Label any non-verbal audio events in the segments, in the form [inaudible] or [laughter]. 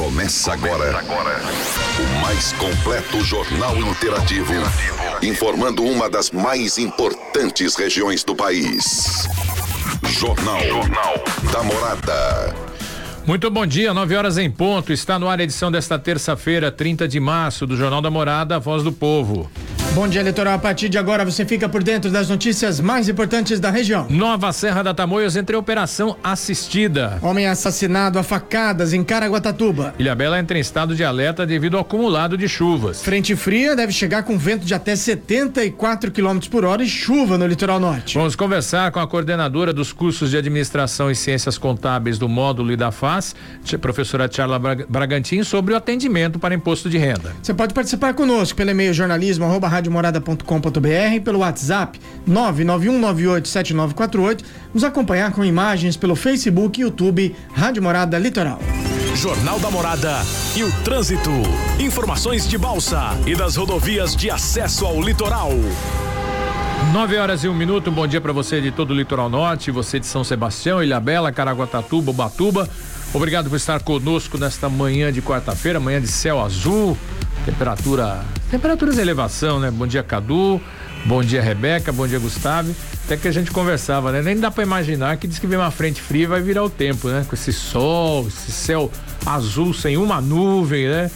Começa agora. agora. O mais completo jornal interativo. Informando uma das mais importantes regiões do país. Jornal, jornal da Morada. Muito bom dia, 9 horas em ponto. Está no ar a edição desta terça-feira, 30 de março, do Jornal da Morada, Voz do Povo. Bom dia, eleitoral. A partir de agora você fica por dentro das notícias mais importantes da região. Nova Serra da Tamoios entre operação assistida. Homem assassinado a facadas em Caraguatatuba. Ilhabela entra em estado de alerta devido ao acumulado de chuvas. Frente fria deve chegar com vento de até 74 km por hora e chuva no litoral norte. Vamos conversar com a coordenadora dos cursos de administração e ciências contábeis do módulo e da FAS, professora Charla Bragantin, sobre o atendimento para imposto de renda. Você pode participar conosco pelo e-mail jornalismo radiomorada.com.br, pelo WhatsApp 991987948, nos acompanhar com imagens pelo Facebook e YouTube Rádio Morada Litoral. Jornal da Morada e o trânsito. Informações de Balsa e das rodovias de acesso ao litoral. 9 horas e um minuto, bom dia para você de todo o litoral norte, você de São Sebastião, Ilhabela, Caraguatatuba, Ubatuba. Obrigado por estar conosco nesta manhã de quarta-feira, manhã de céu azul, temperatura, temperaturas em elevação, né? Bom dia, Cadu. Bom dia, Rebeca. Bom dia, Gustavo. Até que a gente conversava, né? Nem dá para imaginar que diz que vem uma frente fria e vai virar o tempo, né? Com esse sol, esse céu azul sem uma nuvem, né?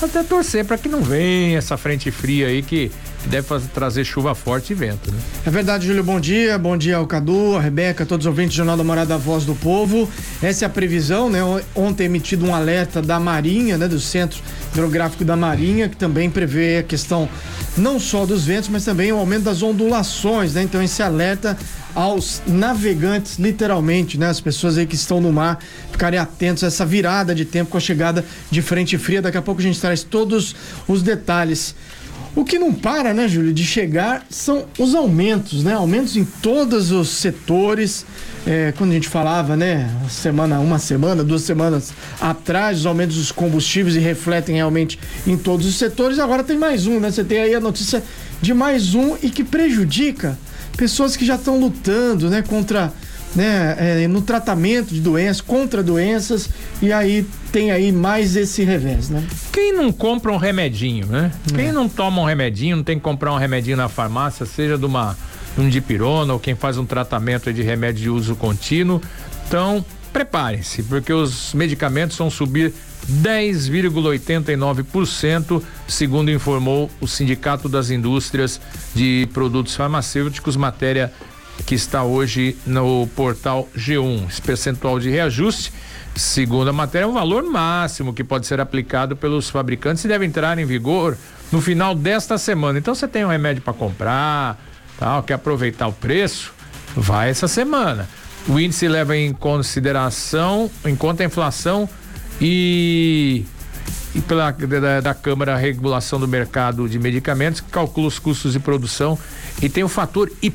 Até torcer para que não venha essa frente fria aí que deve fazer, trazer chuva forte e vento, né? É verdade, Júlio, bom dia. Bom dia ao Cadu, a Rebeca, todos os ouvintes do Jornal da Morada Voz do Povo. Essa é a previsão, né? Ontem emitido um alerta da Marinha, né? Do Centro Hidrográfico da Marinha, que também prevê a questão não só dos ventos, mas também o aumento das ondulações, né? Então esse alerta aos navegantes, literalmente, né? As pessoas aí que estão no mar ficarem atentos a essa virada de tempo com a chegada de frente fria. Daqui a pouco a gente traz todos os detalhes. O que não para, né, Júlio, de chegar são os aumentos, né? Aumentos em todos os setores. É, quando a gente falava, né, semana, uma semana, duas semanas atrás, os aumentos dos combustíveis e refletem realmente em todos os setores. Agora tem mais um, né? Você tem aí a notícia de mais um e que prejudica pessoas que já estão lutando, né, contra né, é, no tratamento de doenças, contra doenças, e aí tem aí mais esse revés, né? Quem não compra um remedinho, né? É. Quem não toma um remedinho, não tem que comprar um remedinho na farmácia, seja de uma de um dipirona ou quem faz um tratamento de remédio de uso contínuo. Então, preparem-se, porque os medicamentos vão subir 10,89%, segundo informou o Sindicato das Indústrias de Produtos Farmacêuticos, matéria que está hoje no portal G1. Esse percentual de reajuste, segundo a matéria, é um valor máximo que pode ser aplicado pelos fabricantes e deve entrar em vigor no final desta semana. Então você tem um remédio para comprar, tal, quer aproveitar o preço, vai essa semana. O índice leva em consideração, em conta a inflação e e pela da, da Câmara Regulação do Mercado de Medicamentos, que calcula os custos de produção e tem o fator Y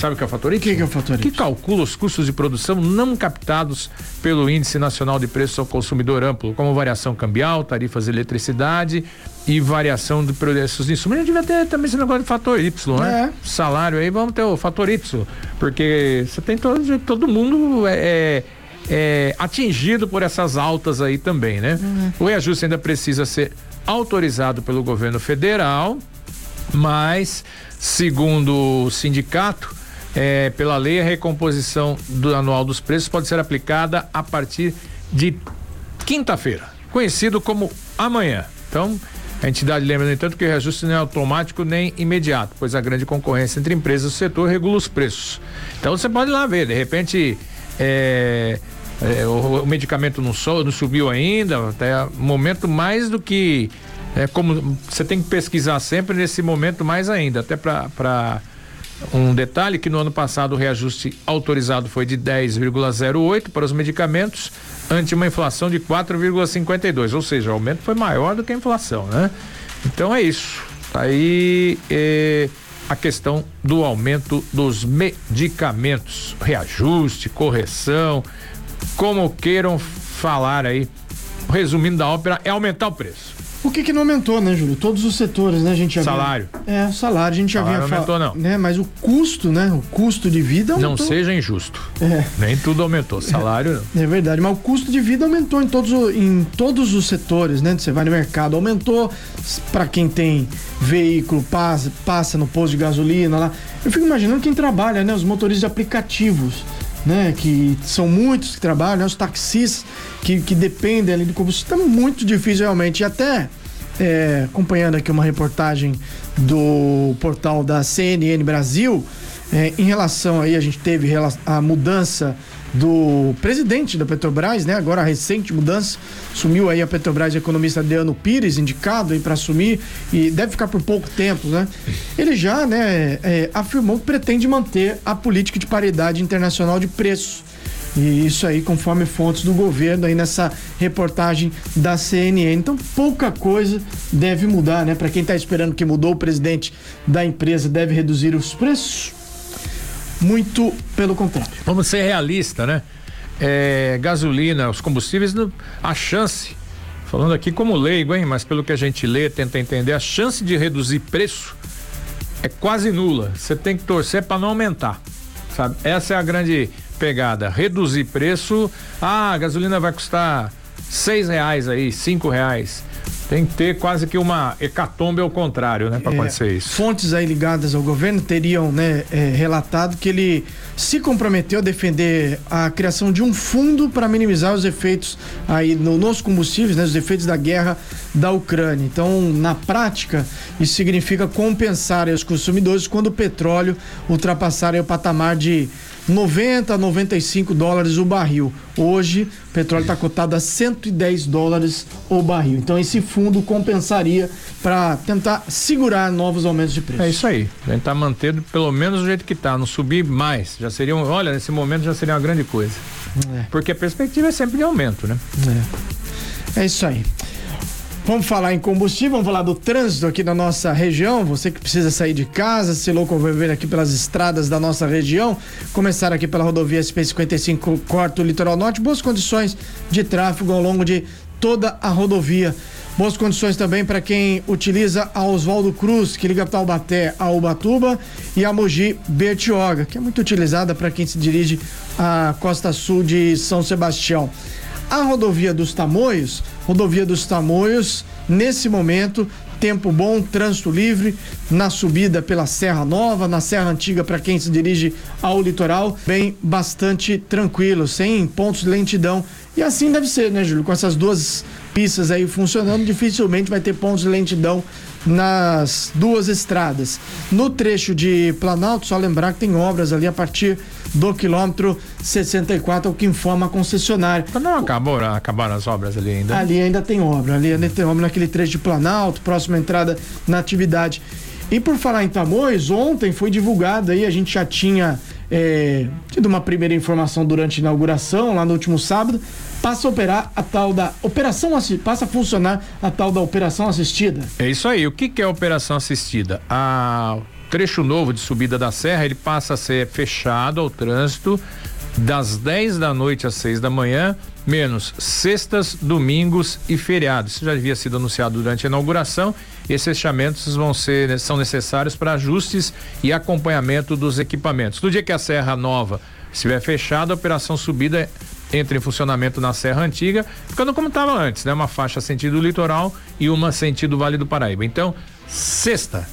Sabe o que é o fator Y? O que, que, é o fator Y? Que calcula os custos de produção não captados pelo Índice Nacional de Preços ao Consumidor Amplo, como variação cambial, tarifas de eletricidade e variação de preços de insumos. A gente devia ter também esse negócio de fator Y, né? É. Salário aí, vamos ter o fator Y, porque você tem todo, todo mundo é, é, é atingido por essas altas aí também, né? Uhum. O reajuste ainda precisa ser autorizado pelo governo federal, mas, segundo o sindicato, é, pela lei, a recomposição do anual dos preços pode ser aplicada a partir de quinta-feira, conhecido como amanhã. Então, a entidade lembra, no entanto, que o reajuste não é automático nem imediato, pois a grande concorrência entre empresas do setor regula os preços. Então, você pode ir lá ver, de repente, é, é, o, o, medicamento não, não subiu ainda, até momento mais do que. É como você tem que pesquisar sempre nesse momento mais ainda, até para um detalhe que no ano passado o reajuste autorizado foi de 10,08 para os medicamentos, ante uma inflação de 4,52, ou seja, o aumento foi maior do que a inflação, né? Então é isso. Tá aí eh, a questão do aumento dos medicamentos, reajuste, correção, como queiram falar aí resumindo da ópera, é aumentar o preço. O que que não aumentou, né, Júlio? Todos os setores, né? A gente já Salário. Vinha... É, o salário, a gente já salário vinha aumentou, não. Né? Mas o custo, né? O custo de vida aumentou. Não seja injusto. É. Nem tudo aumentou. Salário não. É verdade, mas o custo de vida aumentou em todos, em todos os setores, né? Você vai no mercado, aumentou para quem tem veículo, passa, passa no posto de gasolina lá. Eu fico imaginando quem trabalha, né? Os motoristas de aplicativos né? Que são muitos que trabalham, os taxistas que, que dependem ali do combustível. Está muito difícil realmente. E até é, acompanhando aqui uma reportagem do portal da CNN Brasil, é, em relação aí, a gente teve a mudança do presidente da Petrobras, né? Agora a recente mudança, sumiu aí a Petrobras, economista Adriano Pires, indicado aí para assumir e deve ficar por pouco tempo, né? Ele já, né, é, afirmou que pretende manter a política de paridade internacional de preços. E isso aí, conforme fontes do governo aí nessa reportagem da CNN. Então, pouca coisa deve mudar, né? Para quem está esperando que mudou o presidente da empresa deve reduzir os preços muito pelo contrário. Vamos ser realistas, né? É, gasolina, os combustíveis, a chance, falando aqui como leigo, hein? Mas pelo que a gente lê, tenta entender, a chance de reduzir preço é quase nula. Você tem que torcer para não aumentar, sabe? Essa é a grande pegada. Reduzir preço, ah, a gasolina vai custar seis reais aí, cinco reais. Tem que ter quase que uma hecatombe ao contrário, né, para é, acontecer isso. Fontes aí ligadas ao governo teriam, né, é, relatado que ele se comprometeu a defender a criação de um fundo para minimizar os efeitos aí no, nos combustíveis, né, os efeitos da guerra da Ucrânia. Então, na prática, isso significa compensar os consumidores quando o petróleo ultrapassar o patamar de 90 a 95 dólares o barril. Hoje, o petróleo está cotado a 110 dólares o barril. Então, esse fundo compensaria para tentar segurar novos aumentos de preço. É isso aí. A gente está mantendo pelo menos do jeito que está, não subir mais. Já seria, um, olha, nesse momento já seria uma grande coisa. É. Porque a perspectiva é sempre de aumento, né? É. É isso aí. Vamos falar em combustível, vamos falar do trânsito aqui na nossa região. Você que precisa sair de casa, se locomover aqui pelas estradas da nossa região. Começar aqui pela rodovia SP55 Corto Litoral Norte. Boas condições de tráfego ao longo de toda a rodovia. Boas condições também para quem utiliza a Oswaldo Cruz, que liga Taubaté a Ubatuba, e a Mogi Bertioga, que é muito utilizada para quem se dirige à costa sul de São Sebastião. A rodovia dos Tamoios, rodovia dos Tamoios, nesse momento, tempo bom, trânsito livre, na subida pela Serra Nova, na Serra Antiga, para quem se dirige ao litoral, bem bastante tranquilo, sem pontos de lentidão. E assim deve ser, né, Júlio? Com essas duas pistas aí funcionando, dificilmente vai ter pontos de lentidão nas duas estradas. No trecho de Planalto, só lembrar que tem obras ali a partir do quilômetro 64, o que informa a concessionária. Então não acabou, acabaram as obras ali ainda? Ali ainda tem obra, ali ainda tem obra naquele trecho de Planalto, próxima entrada na atividade. E por falar em Tamoios, ontem foi divulgado aí, a gente já tinha é, tido uma primeira informação durante a inauguração, lá no último sábado, passa a operar a tal da operação passa a funcionar a tal da operação assistida. É isso aí. O que, que é operação assistida? A trecho novo de subida da serra, ele passa a ser fechado ao trânsito das 10 da noite às 6 da manhã, menos sextas, domingos e feriados. Isso já havia sido anunciado durante a inauguração. Esses fechamentos vão ser são necessários para ajustes e acompanhamento dos equipamentos. No dia que a Serra Nova estiver fechada, a operação subida entra em funcionamento na Serra Antiga, ficando como estava antes, né? Uma faixa sentido litoral e uma sentido Vale do Paraíba. Então, sexta,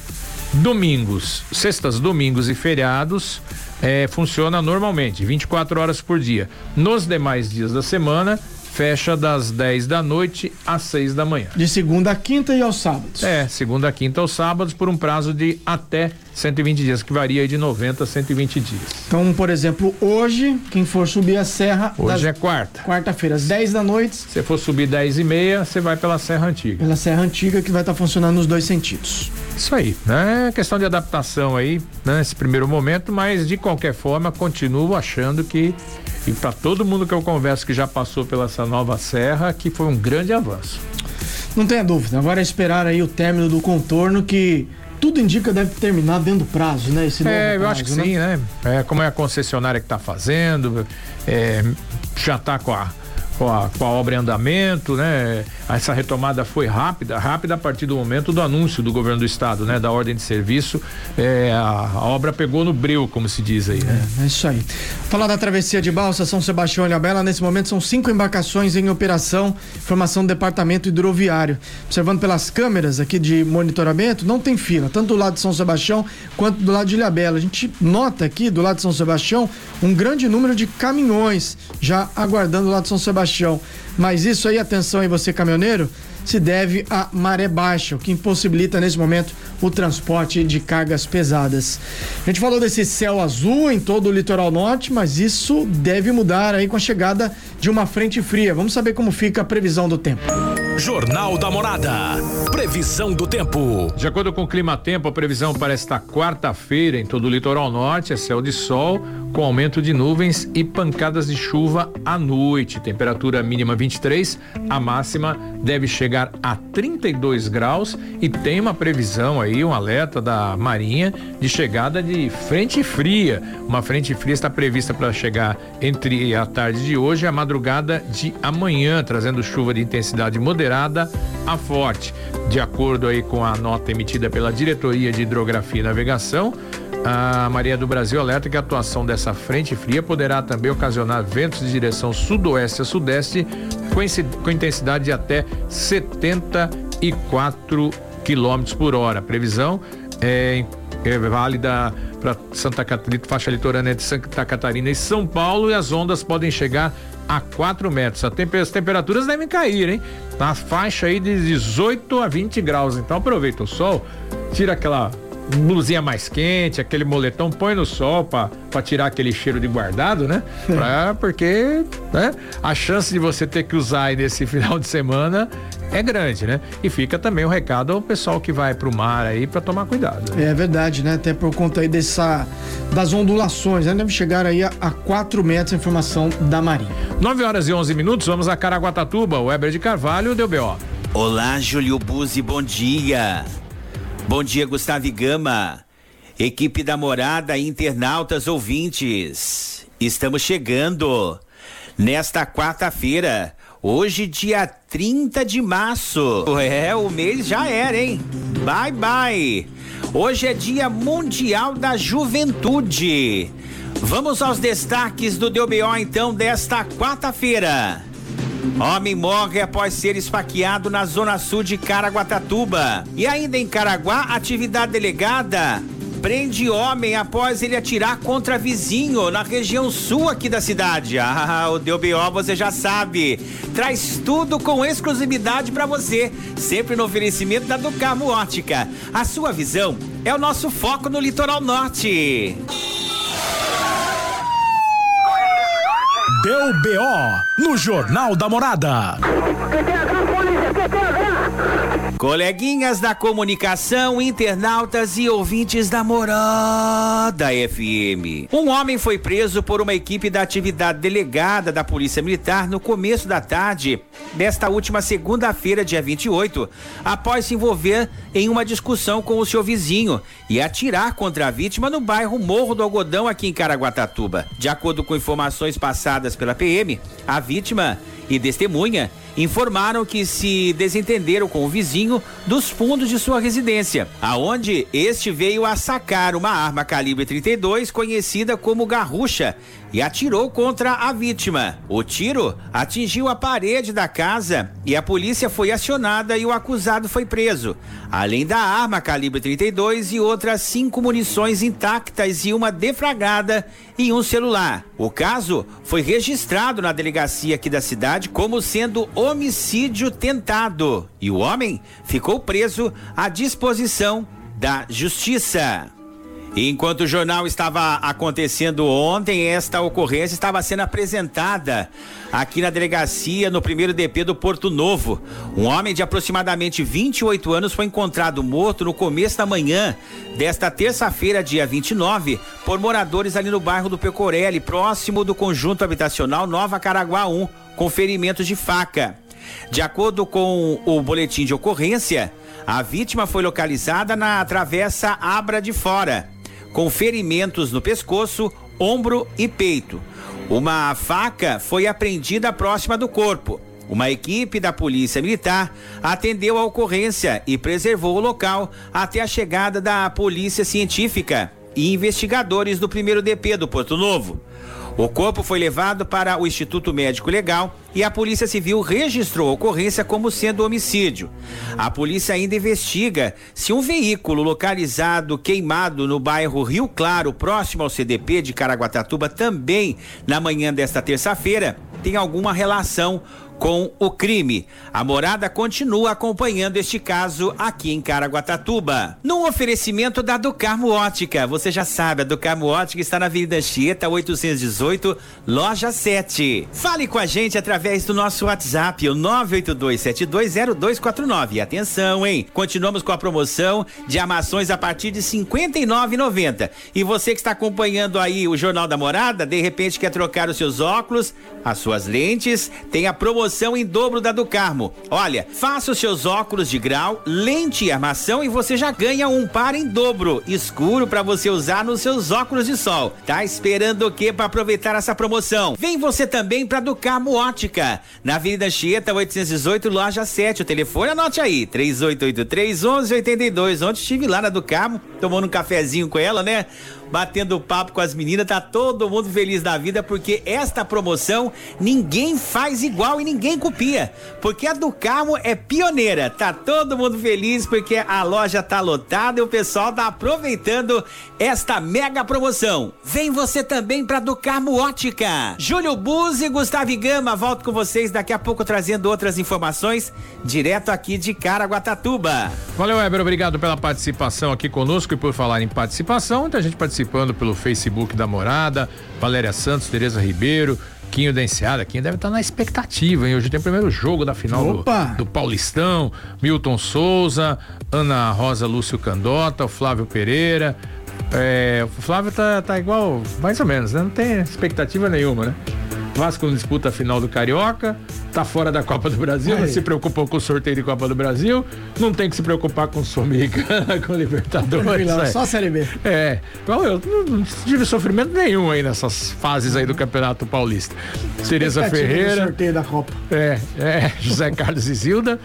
domingos, sextas, domingos e feriados é, funciona normalmente, 24 horas por dia. Nos demais dias da semana, fecha das 10 da noite às 6 da manhã. De segunda a quinta e aos sábados. É, segunda a quinta aos sábados por um prazo de até 120 dias, que varia de 90 a 120 dias. Então, por exemplo, hoje, quem for subir a serra. Hoje é quarta. Quarta-feira, às 10 da noite. Se for subir 10 e meia, você vai pela Serra Antiga. Pela Serra Antiga, que vai estar tá funcionando nos dois sentidos. Isso aí, né? Questão de adaptação aí, né? nesse primeiro momento, mas de qualquer forma, continuo achando que e para todo mundo que eu converso que já passou pela essa nova serra, que foi um grande avanço. Não tenha dúvida. Agora é esperar aí o término do contorno que tudo indica deve terminar dentro do prazo, né? Esse é, eu prazo, acho que né? sim, né? É, como é a concessionária que está fazendo, é, já está com a com a, com a obra em andamento, né? Essa retomada foi rápida, rápida a partir do momento do anúncio do governo do estado, né? Da ordem de serviço, é, a, a, obra pegou no breu, como se diz aí, né? É, é isso aí. Falar da travessia de balsa São Sebastião e Ilhabela, nesse momento são cinco embarcações em operação, informação do departamento hidroviário. Observando pelas câmeras aqui de monitoramento, não tem fila, tanto do lado de São Sebastião quanto do lado de Ilhabela. A gente nota aqui do lado de São Sebastião um grande número de caminhões já aguardando o lado de São Sebastião. Mas isso aí, atenção aí você caminhoneiro, se deve à maré baixa, o que impossibilita nesse momento o transporte de cargas pesadas. A gente falou desse céu azul em todo o litoral norte, mas isso deve mudar aí com a chegada de uma frente fria. Vamos saber como fica a previsão do tempo. Jornal da Morada. Previsão do tempo. De acordo com o Clima Tempo, a previsão para esta quarta-feira em todo o litoral norte é céu de sol, com aumento de nuvens e pancadas de chuva à noite. Temperatura mínima 23, a máxima deve chegar a 32 graus e tem uma previsão aí, um alerta da Marinha de chegada de frente fria. Uma frente fria está prevista para chegar entre a tarde de hoje e a madrugada de amanhã, trazendo chuva de intensidade moderada moderada a forte. De acordo aí com a nota emitida pela Diretoria de Hidrografia e Navegação, a Maria do Brasil alerta que a atuação dessa frente fria poderá também ocasionar ventos de direção sudoeste a sudeste com intensidade de até 74 quilômetros por hora. Previsão é, é válida para Santa Catarina, faixa litorânea de Santa Catarina e São Paulo e as ondas podem chegar a 4 metros. As temperaturas devem cair, hein? Na faixa aí de 18 a 20 graus. Então aproveita o sol, tira aquela blusinha mais quente, aquele moletom, põe no sol para tirar aquele cheiro de guardado, né? [laughs] Pra, porque né? a chance de você ter que usar aí nesse [laughs] final de semana é grande, né? E fica também o recado ao pessoal que vai pro mar aí para tomar cuidado. Né? É verdade, né? Até por conta aí dessa das ondulações, né? Deve chegar aí a, a 4 metros a informação da Marinha. 9 horas e 11 minutos, vamos a Caraguatatuba, o Weber de Carvalho, deu BO. Olá, Júlio Buzzi, bom dia. Bom dia, Gustavo Gama. Equipe da Morada, internautas ouvintes. Estamos chegando nesta quarta-feira Hoje, dia 30 de março. É, o mês já era, hein? Bye, bye. Hoje é Dia Mundial da Juventude. Vamos aos destaques do DBO então desta quarta-feira. Homem morre após ser esfaqueado na zona sul de Caraguatatuba. E ainda em Caraguá, atividade delegada prende homem após ele atirar contra vizinho na região sul aqui da cidade. [laughs] Ah, o DBO você já sabe. Traz tudo com exclusividade para você, sempre no oferecimento da Ducarmo Ótica. A sua visão é o nosso foco no litoral norte. Deu BO no Jornal da Morada. Coleguinhas da comunicação, internautas e ouvintes da Morada FM. Um homem foi preso por uma equipe da atividade delegada da Polícia Militar no começo da tarde desta última segunda-feira, dia 28, após se envolver em uma discussão com o seu vizinho e atirar contra a vítima no bairro Morro do Algodão, aqui em Caraguatatuba. De acordo com informações passadas pela PM, a vítima e testemunha informaram que se desentenderam com o vizinho dos fundos de sua residência, aonde este veio a sacar uma arma calibre 32 conhecida como garrucha e atirou contra a vítima. O tiro atingiu a parede da casa e a polícia foi acionada e o acusado foi preso. Além da arma calibre 32 e outras cinco munições intactas e uma defragada e um celular. O caso foi registrado na delegacia aqui da cidade como sendo homicídio tentado e o homem ficou preso à disposição da justiça. Enquanto o jornal estava acontecendo ontem, esta ocorrência estava sendo apresentada aqui na delegacia no primeiro DP do Porto Novo. Um homem de aproximadamente 28 anos foi encontrado morto no começo da manhã desta terça-feira, dia 29, por moradores ali no bairro do Pecorelli, próximo do conjunto habitacional Nova Caraguá 1, com ferimentos de faca. De acordo com o boletim de ocorrência, a vítima foi localizada na travessa Abra de Fora com ferimentos no pescoço, ombro e peito. Uma faca foi apreendida próxima do corpo. Uma equipe da Polícia Militar atendeu a ocorrência e preservou o local até a chegada da Polícia Científica e investigadores do primeiro DP do Porto Novo. O corpo foi levado para o Instituto Médico Legal e a Polícia Civil registrou a ocorrência como sendo homicídio. A polícia ainda investiga se um veículo localizado queimado no bairro Rio Claro, próximo ao CDP de Caraguatatuba, também na manhã desta terça-feira, tem alguma relação com o crime. A morada continua acompanhando este caso aqui em Caraguatatuba. No oferecimento da Ducarmo Ótica, você já sabe, a Ducarmo Ótica está na Avenida Chieta 818, loja 7. Fale com a gente através do nosso WhatsApp, o 982720249. Atenção, hein? Continuamos com a promoção de armações a partir de R$ 59,90. E você que está acompanhando aí o Jornal da Morada, de repente quer trocar os seus óculos, as suas lentes, tem a promoção promoção em dobro da do Carmo. Olha, faça os seus óculos de grau, lente e armação e você já ganha um par em dobro, escuro para você usar nos seus óculos de sol. Tá esperando o que para aproveitar essa promoção? Vem você também para do Carmo Ótica, na Avenida Chieta 818, loja 7. O telefone anote aí, 3883 1182. Ontem estive lá na do Carmo, tomando um cafezinho com ela, né? Batendo papo com as meninas, tá todo mundo feliz da vida porque esta promoção ninguém faz igual e ninguém copia, porque a do Carmo é pioneira. Tá todo mundo feliz porque a loja tá lotada e o pessoal tá aproveitando esta mega promoção. Vem você também para do Carmo Ótica. Júlio Buzzi e Gustavo Gama, volto com vocês daqui a pouco trazendo outras informações direto aqui de Caraguatatuba. Valeu, Weber, obrigado pela participação aqui conosco e por falar em participação, muita gente participa participando pelo Facebook da Morada, Valéria Santos, Tereza Ribeiro, Quinho da Enseada, Quinho deve estar na expectativa, hein? Hoje tem o primeiro jogo da final do, do, Paulistão, Milton Souza, Ana Rosa Lúcio Candota, o Flávio Pereira. É, o Flávio tá, tá igual, mais ou menos, né? Não tem expectativa nenhuma, né? Vasco não disputa a final do Carioca, tá fora da Copa do Brasil, Aí. não se preocupou com o sorteio de Copa do Brasil, não tem que se preocupar com Sul-Americana, [laughs] com Libertadores. Não, é. Só a Série B. É. Bom, eu não, não tive sofrimento nenhum aí nessas fases aí do Campeonato Paulista. Tereza Ferreira. sorteio da Copa. É, é, [laughs] José Carlos e Zilda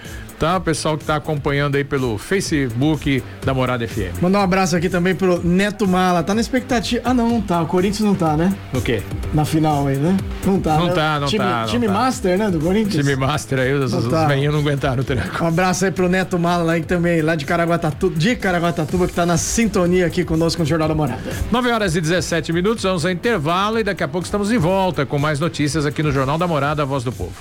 tá? O pessoal que tá acompanhando aí pelo Facebook da Morada FM. Mandar um abraço aqui também pro Neto Mala. Tá na expectativa. Ah, não, não tá. O Corinthians não tá, né? O quê? Na final aí, né? Não tá. Não né? tá, não time, tá. Não time tá. Master, né? Do Corinthians. Time Master aí, os, os tá. não aguentaram o treco. Um abraço aí pro Neto Mala aí também, lá de Caraguatatuba, de Caraguatatuba, que tá na sintonia aqui conosco com o Jornal da Morada. 9 horas e 17 minutos, vamos ao intervalo e daqui a pouco estamos de volta com mais notícias aqui no Jornal da Morada, a Voz do Povo.